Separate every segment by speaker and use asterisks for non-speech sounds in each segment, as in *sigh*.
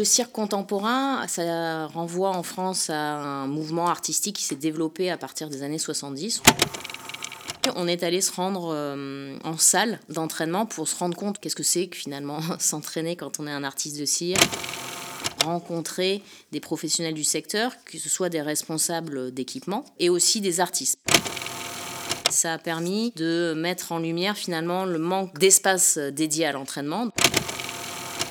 Speaker 1: le cirque contemporain, ça renvoie en France à un mouvement artistique qui s'est développé à partir des années 70. On est allé se rendre euh, en salle d'entraînement pour se rendre compte qu'est-ce que c'est que finalement *laughs* s'entraîner quand on est un artiste de cirque rencontrer des professionnels du secteur, que ce soit des responsables d'équipement et aussi des artistes. Ça a permis de mettre en lumière finalement le manque d'espace dédié à l'entraînement.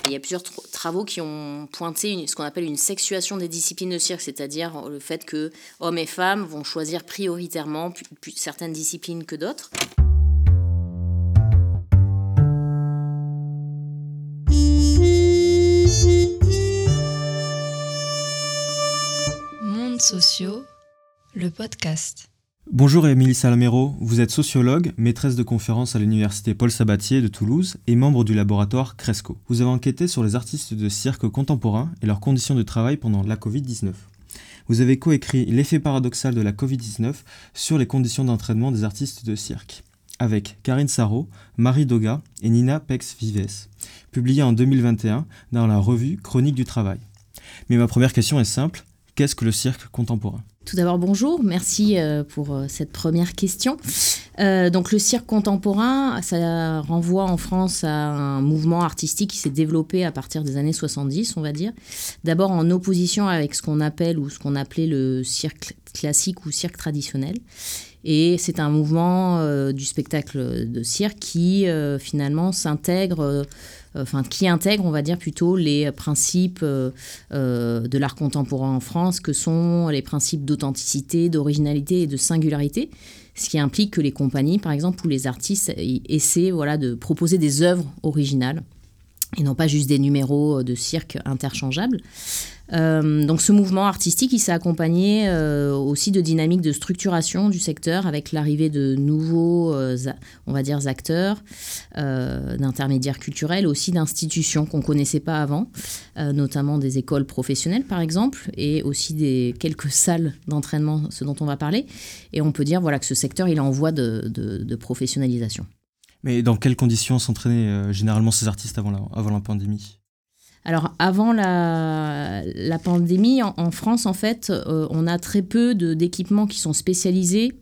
Speaker 1: Il y a plusieurs travaux qui ont pointé ce qu'on appelle une sexuation des disciplines de cirque, c'est-à-dire le fait que hommes et femmes vont choisir prioritairement certaines disciplines que d'autres.
Speaker 2: Monde sociaux, le podcast.
Speaker 3: Bonjour Émilie Salamero, vous êtes sociologue, maîtresse de conférence à l'université Paul Sabatier de Toulouse et membre du laboratoire Cresco. Vous avez enquêté sur les artistes de cirque contemporains et leurs conditions de travail pendant la Covid-19. Vous avez coécrit L'effet paradoxal de la Covid-19 sur les conditions d'entraînement des artistes de cirque, avec Karine Sarro, Marie Doga et Nina Pex-Vives, publié en 2021 dans la revue Chronique du Travail. Mais ma première question est simple, qu'est-ce que le cirque contemporain?
Speaker 1: Tout d'abord, bonjour, merci euh, pour euh, cette première question. Euh, donc, le cirque contemporain, ça renvoie en France à un mouvement artistique qui s'est développé à partir des années 70, on va dire. D'abord en opposition avec ce qu'on appelle ou ce qu'on appelait le cirque classique ou cirque traditionnel. Et c'est un mouvement du spectacle de cirque qui finalement s'intègre enfin qui intègre, on va dire plutôt, les principes euh, euh, de l'art contemporain en France, que sont les principes d'authenticité, d'originalité et de singularité. Ce qui implique que les compagnies, par exemple, ou les artistes essaient voilà, de proposer des œuvres originales et non pas juste des numéros de cirque interchangeables. Euh, donc ce mouvement artistique, il s'est accompagné euh, aussi de dynamiques de structuration du secteur avec l'arrivée de nouveaux, euh, on va dire, acteurs, d'intermédiaires culturels, aussi d'institutions qu'on ne connaissait pas avant, notamment des écoles professionnelles par exemple, et aussi des quelques salles d'entraînement, ce dont on va parler. Et on peut dire voilà, que ce secteur, il est en voie de professionnalisation.
Speaker 3: Mais dans quelles conditions s'entraînaient généralement ces artistes avant la, avant la pandémie?
Speaker 1: Alors avant la, pandémie, en, France, en fait, euh, on a très peu d'équipements qui sont spécialisés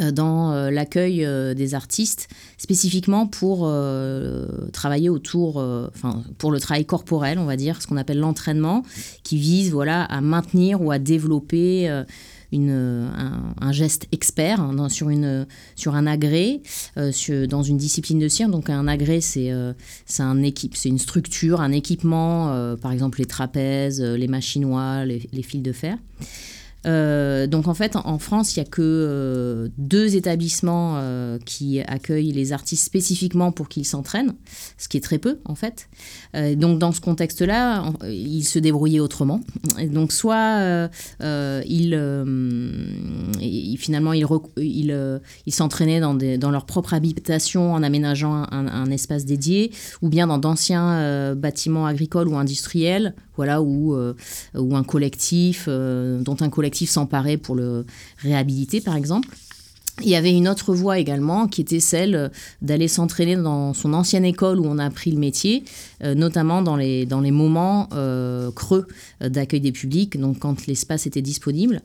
Speaker 1: euh, dans euh, l'accueil des artistes, spécifiquement pour travailler autour, enfin pour le travail corporel, on va dire, ce qu'on appelle l'entraînement, qui vise voilà à maintenir ou à développer un, geste expert hein, sur, un agrès euh, dans une discipline de cirque. Donc un agrès, c'est euh, équipe, c'est une structure, un équipement, euh, par exemple les trapèzes, les machinois, les fils de fer. Euh, donc en fait, en France, il n'y a que euh, deux établissements euh, qui accueillent les artistes spécifiquement pour qu'ils s'entraînent, ce qui est très peu en fait. donc dans ce contexte-là, ils se débrouillaient autrement. donc soit ils, finalement ils, ils, s'entraînaient dans, dans, leur propre habitation en aménageant un, espace dédié, ou bien dans d'anciens bâtiments agricoles ou industriels voilà, ou, ou un collectif, dont un collectif s'emparait pour le réhabiliter, par exemple. Il y avait une autre voie également qui était celle d'aller s'entraîner dans son ancienne école où on a appris le métier, euh, notamment dans les, dans les moments creux d'accueil des publics, donc quand l'espace était disponible.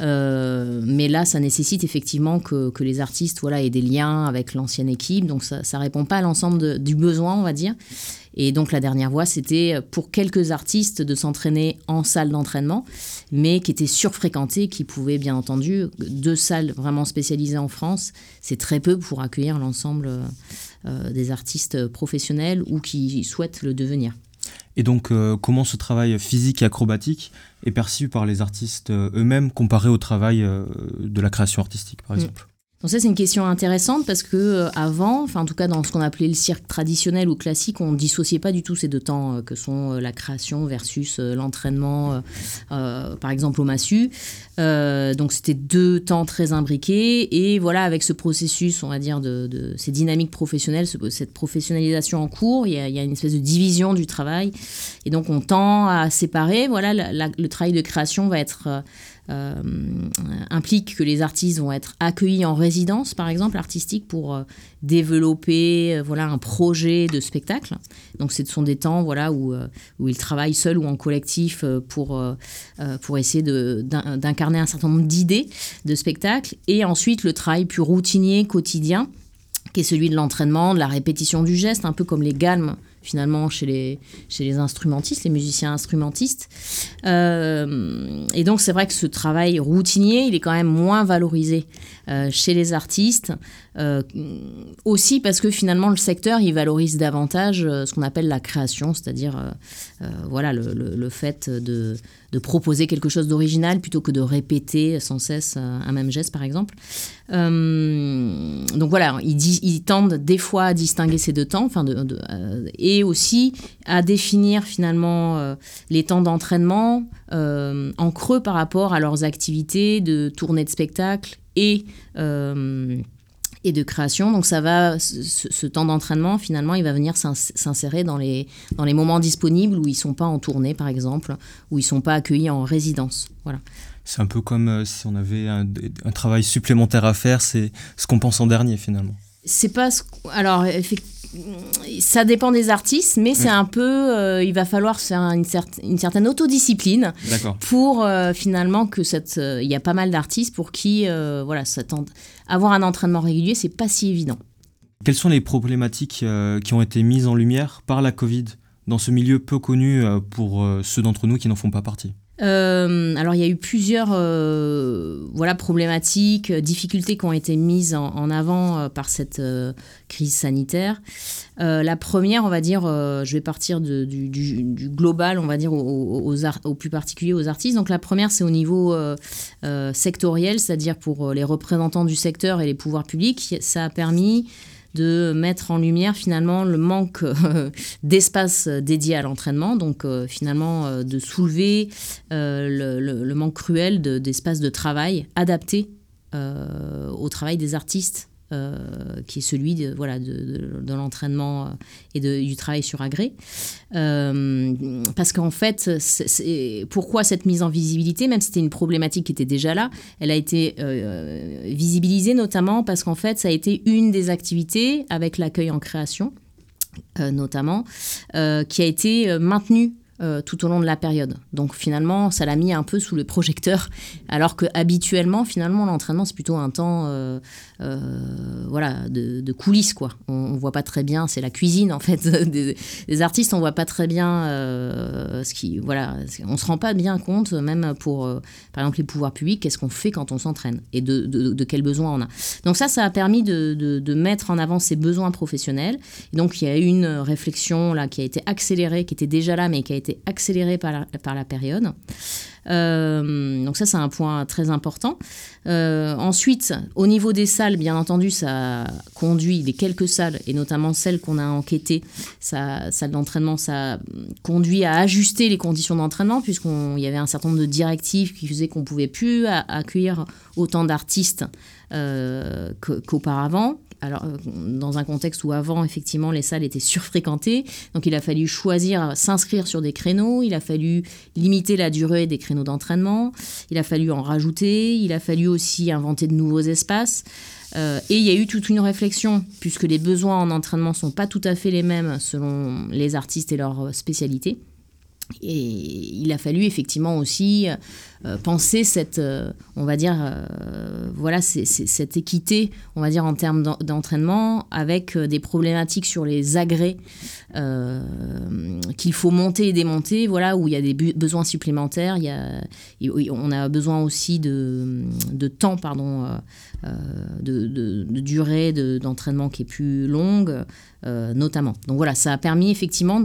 Speaker 1: mais là, ça nécessite effectivement que, que, les artistes voilà, aient des liens avec l'ancienne équipe, donc ça ne répond pas à l'ensemble du besoin, on va dire. Et donc la dernière voie, c'était pour quelques artistes de s'entraîner en salle d'entraînement, mais qui étaient surfréquentées, qui pouvaient bien entendu, deux salles vraiment spécialisées en France, c'est très peu pour accueillir l'ensemble euh, des artistes professionnels ou qui souhaitent le devenir.
Speaker 3: Et donc, euh, comment ce travail physique et acrobatique est perçu par les artistes euh, eux-mêmes comparé au travail de la création artistique, par mm. exemple?
Speaker 1: Donc ça c'est une question intéressante parce que euh, avant, enfin en tout cas dans ce qu'on appelait le cirque traditionnel ou classique, on dissociait pas du tout ces deux temps euh, que sont euh, la création versus l'entraînement, par exemple au massu. donc c'était deux temps très imbriqués et voilà avec ce processus, on va dire de, ces dynamiques professionnelles, cette professionnalisation en cours, il y, a, une espèce de division du travail et donc on tend à séparer. Voilà, le travail de création va être implique que les artistes vont être accueillis en résidence, par exemple, artistique, pour développer voilà, un projet de spectacle. Donc ce sont des temps voilà, où, où ils travaillent seuls ou en collectif pour, pour essayer d'incarner un certain nombre d'idées de spectacle. Et ensuite, le travail plus routinier, quotidien, qui est celui de l'entraînement, de la répétition du geste, un peu comme les galmes finalement chez les, chez les instrumentistes, les musiciens instrumentistes. Euh, et donc c'est vrai que ce travail routinier, il est quand même moins valorisé chez les artistes, euh, aussi parce que finalement le secteur, il valorise davantage ce qu'on appelle la création, c'est-à-dire voilà, le, le, fait de, de, proposer quelque chose d'original plutôt que de répéter sans cesse un même geste, par exemple. donc voilà, ils, tendent des fois à distinguer ces deux temps, enfin de, et aussi à définir finalement euh, les temps d'entraînement euh, en creux par rapport à leurs activités de tournée de spectacle et, euh, et de création. Donc ça va, ce, temps d'entraînement finalement, il va venir s'insérer dans les, dans les moments disponibles où ils sont pas en tournée par exemple, où ils sont pas accueillis en résidence. Voilà.
Speaker 3: C'est un peu comme si on avait un travail supplémentaire à faire, c'est ce qu'on pense en dernier finalement.
Speaker 1: C'est pas ce... alors effectivement ça dépend des artistes, mais c'est un peu, euh, il va falloir faire une, une certaine autodiscipline pour euh, finalement que cette, euh, il y a pas mal d'artistes pour qui, voilà, avoir un entraînement régulier, c'est pas si évident.
Speaker 3: Quelles sont les problématiques qui ont été mises en lumière par la Covid dans ce milieu peu connu pour ceux d'entre nous qui n'en font pas partie?
Speaker 1: Euh, alors il y a eu plusieurs euh, voilà, problématiques, difficultés qui ont été mises en, avant euh, par cette crise sanitaire. la première, on va dire, je vais partir du, global, on va dire, aux, plus particulier aux artistes. Donc la première, c'est au niveau sectoriel, c'est-à-dire pour les représentants du secteur et les pouvoirs publics. Ça a permis de mettre en lumière finalement le manque euh, *laughs* d'espace dédié à l'entraînement, donc euh, finalement euh, de soulever le, manque cruel d'espace de, travail adapté au travail des artistes euh, qui est celui de, voilà, de, de, l'entraînement euh, et du travail sur agré. Euh, parce qu'en fait, pourquoi cette mise en visibilité, même si c'était une problématique qui était déjà là, elle a été visibilisée notamment parce qu'en fait, ça a été une des activités avec l'accueil en création. notamment, qui a été maintenue euh, tout au long de la période. Donc finalement, ça l'a mis un peu sous le projecteur, alors que habituellement, finalement, l'entraînement c'est plutôt un temps, euh, euh, voilà, de, coulisses quoi. On, ne voit pas très bien, c'est la cuisine en fait *laughs* des, artistes, on voit pas très bien ce qui, voilà, on se rend pas bien compte, même pour, par exemple, les pouvoirs publics, qu'est-ce qu'on fait quand on s'entraîne et de, de, quels besoins on a. Donc ça, ça a permis de, mettre en avant ces besoins professionnels. Donc il y a eu une réflexion là qui a été accélérée, qui était déjà là, mais qui a été accéléré par la, par la période. Euh, donc ça, c'est un point très important. Euh, ensuite, au niveau des salles, bien entendu, ça conduit les quelques salles, et notamment celles qu'on a enquêtées, ça, salle d'entraînement, ça conduit à ajuster les conditions d'entraînement, puisqu'il y avait un certain nombre de directives qui faisaient qu'on ne pouvait plus accueillir autant d'artistes euh, qu'auparavant alors, euh, dans un contexte où avant, effectivement, les salles étaient surfréquentées. Donc, il a fallu choisir, s'inscrire sur des créneaux. Il a fallu limiter la durée des créneaux d'entraînement. Il a fallu en rajouter. Il a fallu aussi inventer de nouveaux espaces. Euh, et il y a eu toute une réflexion, puisque les besoins en entraînement ne sont pas tout à fait les mêmes selon les artistes et leurs spécialités. Et il a fallu effectivement aussi euh, penser cette, euh, on va dire, euh, voilà, cette équité, on va dire, en termes d'entraînement, avec des problématiques sur les agrès qu'il faut monter et démonter, voilà, où il y a des besoins supplémentaires, il y a, on a besoin aussi de, de temps, pardon, de, de, durée d'entraînement qui est plus longue, notamment. Donc voilà, ça a permis effectivement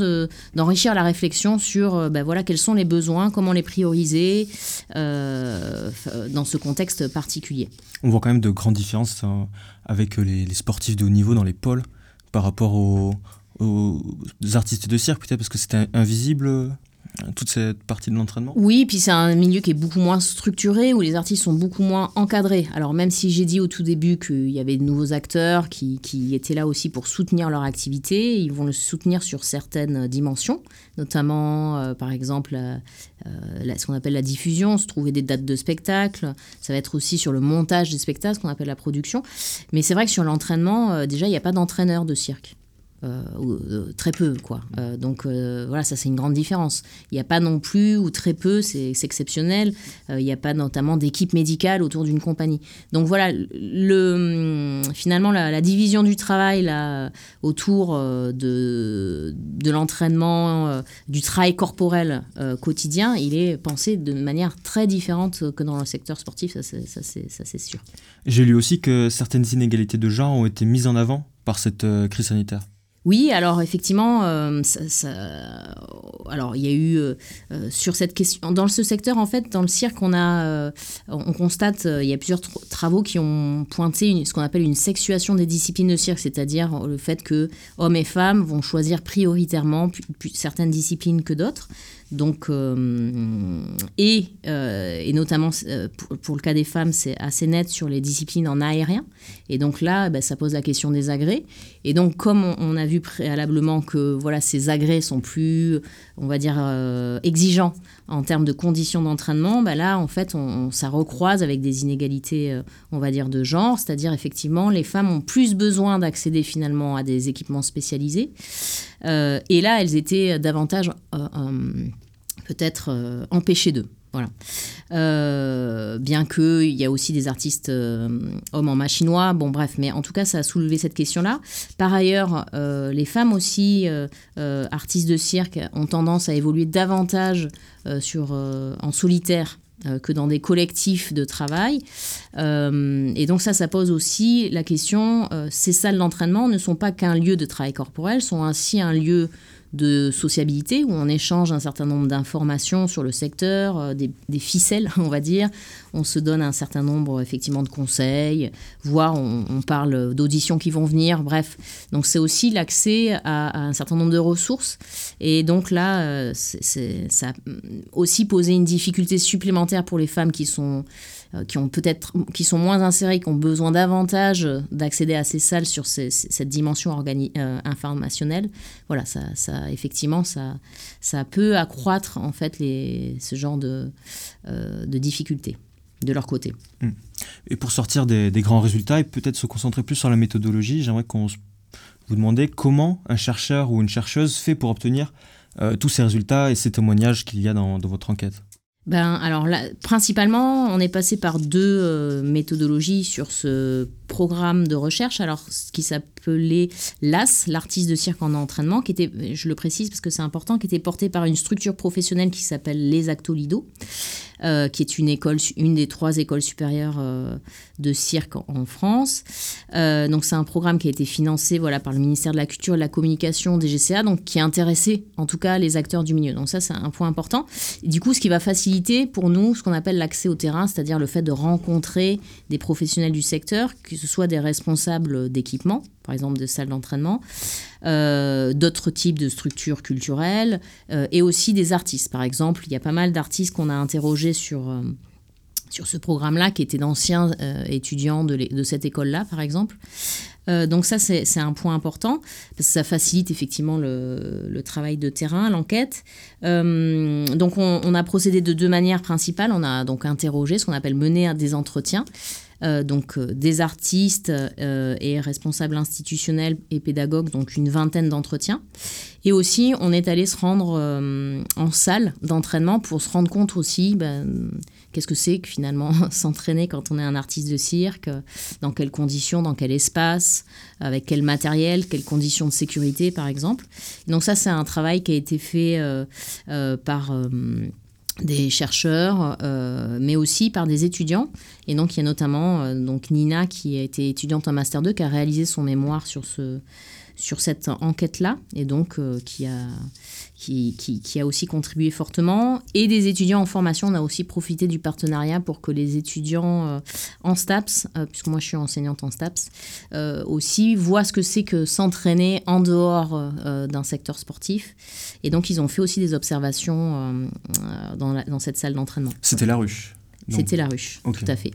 Speaker 1: d'enrichir la réflexion sur ben voilà, quels sont les besoins, comment les prioriser, euh, dans ce contexte particulier.
Speaker 3: On voit quand même de grandes différences hein, avec les, sportifs de haut niveau dans les pôles par rapport aux, artistes de cirque, peut-être parce que c'était invisible toute cette partie de l'entraînement
Speaker 1: Oui, puis c'est un milieu qui est beaucoup moins structuré, où les artistes sont beaucoup moins encadrés. Alors même si j'ai dit au tout début qu'il y avait de nouveaux acteurs qui, étaient là aussi pour soutenir leur activité, ils vont le soutenir sur certaines dimensions, notamment euh, par exemple euh, ce qu'on appelle la diffusion, se trouver des dates de spectacle, ça va être aussi sur le montage des spectacles, ce qu'on appelle la production. Mais c'est vrai que sur l'entraînement, déjà, il n'y a pas d'entraîneur de cirque. Euh, euh, très peu quoi. Euh, donc voilà, ça c'est une grande différence. Il n'y a pas non plus ou très peu, c'est exceptionnel. Il n'y a pas notamment d'équipe médicale autour d'une compagnie. Donc voilà, hum, finalement la, division du travail autour de l'entraînement, du travail corporel quotidien, il est pensé de manière très différente que dans le secteur sportif, ça c'est sûr.
Speaker 3: J'ai lu aussi que certaines inégalités de genre ont été mises en avant par cette crise sanitaire.
Speaker 1: Oui, alors effectivement, euh, il y a eu euh, euh, sur cette question, dans ce secteur en fait, dans le cirque, on a, on constate, il y a plusieurs travaux qui ont pointé ce qu'on appelle une sexuation des disciplines de cirque, c'est-à-dire le fait que hommes et femmes vont choisir prioritairement certaines disciplines que d'autres. Donc, euh, et, euh, et, notamment euh, pour, le cas des femmes, c'est assez net sur les disciplines en aérien. Et donc là, bah, ça pose la question des agrès. Et donc, comme on, a vu préalablement que voilà, ces agrès sont plus, on va dire, exigeants en termes de conditions d'entraînement, bah là, en fait, ça recroise avec des inégalités, on va dire, de genre. C'est-à-dire, effectivement, les femmes ont plus besoin d'accéder finalement à des équipements spécialisés. et là, elles étaient davantage peut-être euh, empêcher d'eux. Voilà. Euh, bien qu'il y a aussi des artistes euh, hommes en machinois, bon bref, mais en tout cas ça a soulevé cette question-là. Par ailleurs, les femmes aussi, artistes de cirque, ont tendance à évoluer davantage sur, en solitaire que dans des collectifs de travail. et donc ça, ça pose aussi la question, ces salles d'entraînement ne sont pas qu'un lieu de travail corporel, sont ainsi un lieu de sociabilité où on échange un certain nombre d'informations sur le secteur, euh, des, ficelles, *laughs* on va dire. On se donne un certain nombre effectivement de conseils, voire on, parle d'auditions qui vont venir, bref. Donc c'est aussi l'accès à, un certain nombre de ressources. Et donc là, euh, ça a aussi posé une difficulté supplémentaire pour les femmes qui sont qui ont peut-être qui sont moins insérés, qui ont besoin davantage d'accéder à ces salles sur cette dimension euh, informationnelle. Voilà, ça, ça, effectivement, ça, ça peut accroître en fait les, ce genre de, euh, de difficultés de leur côté.
Speaker 3: Hmm. Et pour sortir des, grands résultats et peut-être se concentrer plus sur la méthodologie, j'aimerais qu'on vous demandait comment un chercheur ou une chercheuse fait pour obtenir tous ces résultats et ces témoignages qu'il y a dans votre enquête
Speaker 1: ben, alors là, principalement, on est passé par deux euh, méthodologies sur ce programme de recherche. Alors, ce qui s'appelait l'AS, l'artiste de cirque en entraînement, qui était, je le précise parce que c'est important, qui était porté par une structure professionnelle qui s'appelle les Actolido. Euh, qui est une école, une des trois écoles supérieures euh, de cirque en, France. Euh, donc c'est un programme qui a été financé voilà par le ministère de la Culture et de la Communication des GCA, donc qui a intéressé en tout cas les acteurs du milieu. Donc ça c'est un point important. du coup, ce qui va faciliter pour nous ce qu'on appelle l'accès au terrain, c'est-à-dire le fait de rencontrer des professionnels du secteur, que ce soit des responsables d'équipement, par exemple de salles d'entraînement, euh, d'autres types de structures culturelles euh, et aussi des artistes. Par exemple, il y a pas mal d'artistes qu'on a interrogés sur, euh, sur ce programme-là, qui étaient d'anciens étudiants de, cette école-là, par exemple. donc ça, c'est un point important, parce que ça facilite effectivement le, travail de terrain, l'enquête. donc on, on, a procédé de deux manières principales. On a donc interrogé, ce qu'on appelle mener des entretiens. Euh, donc euh, des artistes euh, et responsables institutionnels et pédagogues, donc une vingtaine d'entretiens. Et aussi, on est allé se rendre en salle d'entraînement pour se rendre compte aussi ben, qu'est-ce que c'est que finalement *laughs* s'entraîner quand on est un artiste de cirque, dans quelles conditions, dans quel espace, avec quel matériel, quelles conditions de sécurité par exemple. donc ça, c'est un travail qui a été fait par des chercheurs, euh, mais aussi par des étudiants. Et donc, il y a notamment euh, donc Nina, qui a été étudiante en Master 2, qui a réalisé son mémoire sur, ce, sur cette enquête-là, et donc euh, qui, a, qui, qui, a aussi contribué fortement. Et des étudiants en formation, on a aussi profité du partenariat pour que les étudiants en STAPS, puisque moi je suis enseignante en STAPS, aussi voient ce que c'est que s'entraîner en dehors d'un secteur sportif. Et donc ils ont fait aussi des observations dans, dans cette salle d'entraînement.
Speaker 3: C'était la ruche
Speaker 1: c'était la ruche, tout à fait.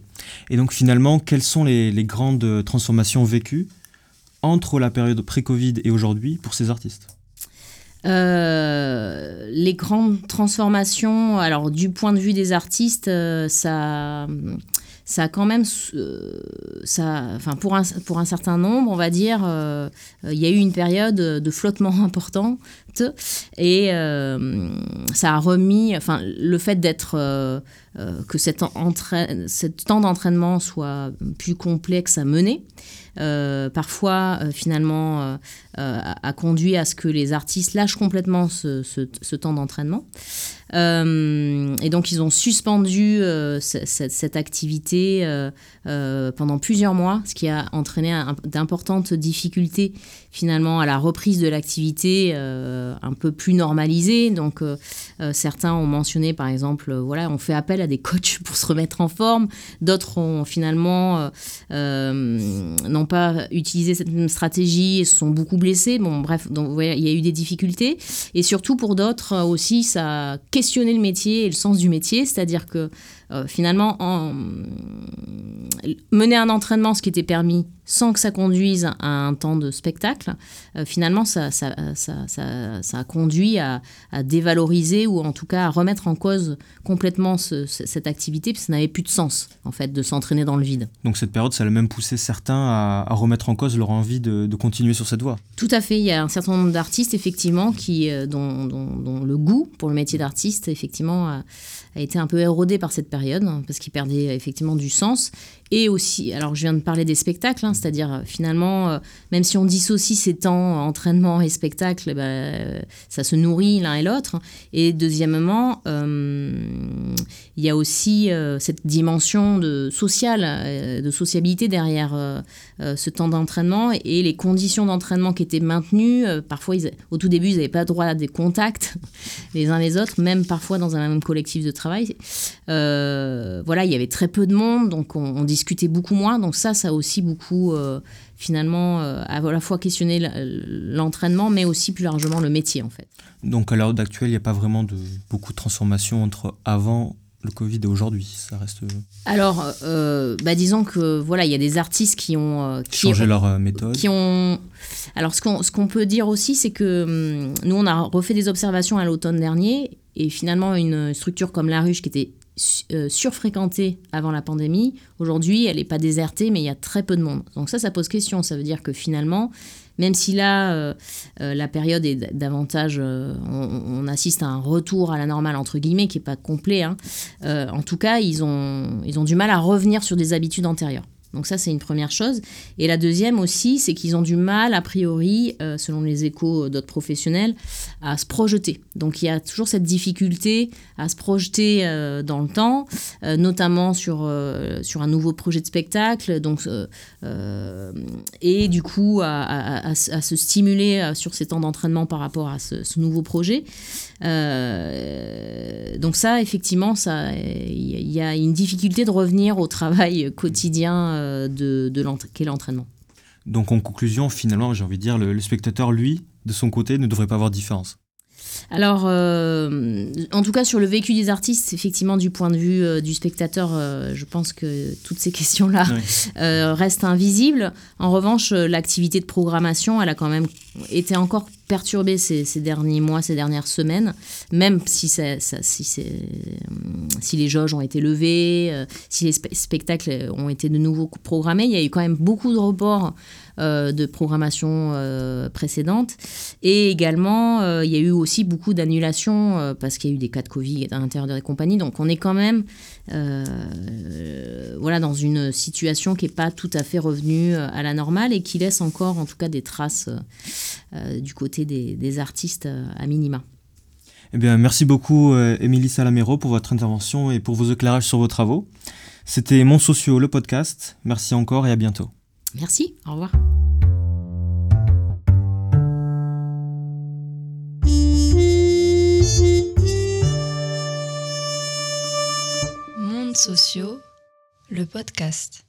Speaker 3: Et donc finalement, quelles sont les, grandes transformations vécues? Entre la période pré-Covid et aujourd'hui pour ces artistes
Speaker 1: euh, les grandes transformations, alors du point de vue des artistes, euh, ça, ça a quand même, euh, ça, enfin pour un, pour un certain nombre, on va dire, il y a eu une période de flottement *laughs* important et ça a remis, enfin le fait d'être euh, que cet, temps d'entraînement soit plus complexe à mener. Euh, parfois, euh, finalement, a, conduit à ce que les artistes lâchent complètement ce, temps d'entraînement. Et donc, ils ont suspendu cette, activité pendant plusieurs mois, ce qui a entraîné d'importantes difficultés finalement à la reprise de l'activité un peu plus normalisée. Donc, certains ont mentionné, par exemple, voilà, on fait appel à des coachs *laughs* pour se remettre en forme. D'autres ont finalement euh, euh, n'ont pas utilisé cette même stratégie et se sont beaucoup blessés. Bon, bref, donc, il y a eu des difficultés. Et surtout pour d'autres euh, aussi, ça a questionné le métier et le sens du métier. C'est-à-dire que finalement, en, mener un entraînement, ce qui était permis sans que ça conduise à un temps de spectacle, euh, finalement, ça, ça, ça, ça, a conduit à, dévaloriser ou en tout cas à remettre en cause complètement cette activité, que ça n'avait plus de sens, en fait, de s'entraîner dans le vide.
Speaker 3: Donc cette période, ça a même poussé certains à, remettre en cause leur envie de, continuer sur cette voie.
Speaker 1: Tout à fait. Il y a un certain nombre d'artistes, effectivement, qui, euh, dont, dont, le goût pour le métier d'artiste, effectivement, a, a, été un peu érodé par cette période, hein, parce qu'il perdait effectivement du sens. Et aussi, alors je viens de parler des spectacles, hein, c'est-à-dire euh, finalement, euh, même si on dissocie ces temps entraînement et spectacle, bah, ça se nourrit l'un et l'autre. Et deuxièmement, euh, il y a aussi cette dimension de sociale, de sociabilité derrière ce temps d'entraînement et les conditions d'entraînement qui étaient maintenues. parfois, au tout début, ils n'avaient pas droit à des contacts *laughs* les uns les autres, même parfois dans un même collectif de travail. voilà, il y avait très peu de monde, donc on, on discuter beaucoup moins. Donc ça, ça a aussi beaucoup, euh, finalement, euh, à la fois questionné l'entraînement, mais aussi plus largement le métier, en fait.
Speaker 3: Donc à l'heure actuelle, il n'y a pas vraiment de, beaucoup de transformation entre avant le Covid et aujourd'hui Ça reste. Euh,
Speaker 1: Alors, bah, disons que voilà, il y a des artistes qui ont
Speaker 3: qui changé leur méthode.
Speaker 1: Qui ont. Alors, ce qu'on ce qu'on peut dire aussi, c'est que hum, nous, on a refait des observations à l'automne dernier et finalement, une structure comme La Ruche qui était euh, surfréquentée avant la pandémie. Aujourd'hui, elle n'est pas désertée, mais il y a très peu de monde. Donc ça, ça pose question. Ça veut dire que finalement, même si là, euh, euh, la période est davantage, on, assiste à un retour à la normale, entre guillemets, qui n'est pas complet, hein, en tout cas, ils ont, ils ont du mal à revenir sur des habitudes antérieures. Donc ça, c'est une première chose. Et la deuxième aussi, c'est qu'ils ont du mal, a priori, euh, selon les échos d'autres professionnels, à se projeter. Donc il y a toujours cette difficulté à se projeter euh, dans le temps, euh, notamment sur, sur un nouveau projet de spectacle. Donc, et du coup, à, se stimuler sur ces temps d'entraînement par rapport à ce nouveau projet. Donc ça, effectivement, il y a une difficulté de revenir au travail *laughs* quotidien euh, de, qu'est l'entraînement.
Speaker 3: Donc en conclusion, finalement, j'ai envie de dire, le, spectateur, lui, de son côté, ne devrait pas avoir de différence.
Speaker 1: Alors, euh, en tout cas, sur le vécu des artistes, effectivement, du point de vue euh, du spectateur, je pense que toutes ces *laughs* questions-là restent invisibles. En revanche, l'activité de programmation, elle a quand même été encore perturbée ces, derniers mois, ces dernières semaines, même si, ça, si, si, les jauges ont été levées, euh, si les spectacles ont été de nouveau programmés, il y a eu quand même beaucoup de reports euh, de programmation euh, précédente. Et également, il y a eu aussi beaucoup d'annulations parce qu'il y a eu des cas de Covid à l'intérieur des compagnies. Donc on est quand même voilà, dans une situation qui n'est pas tout à fait revenue à la normale et qui laisse encore en tout cas des traces euh, du côté des, artistes euh, à minima.
Speaker 3: Eh bien, merci beaucoup, euh, Émilie Salamero, pour votre intervention et pour vos éclairages sur vos travaux. C'était Mon Socio, le podcast. Merci encore et à bientôt.
Speaker 1: Merci, au revoir.
Speaker 2: Mondes sociaux, le podcast.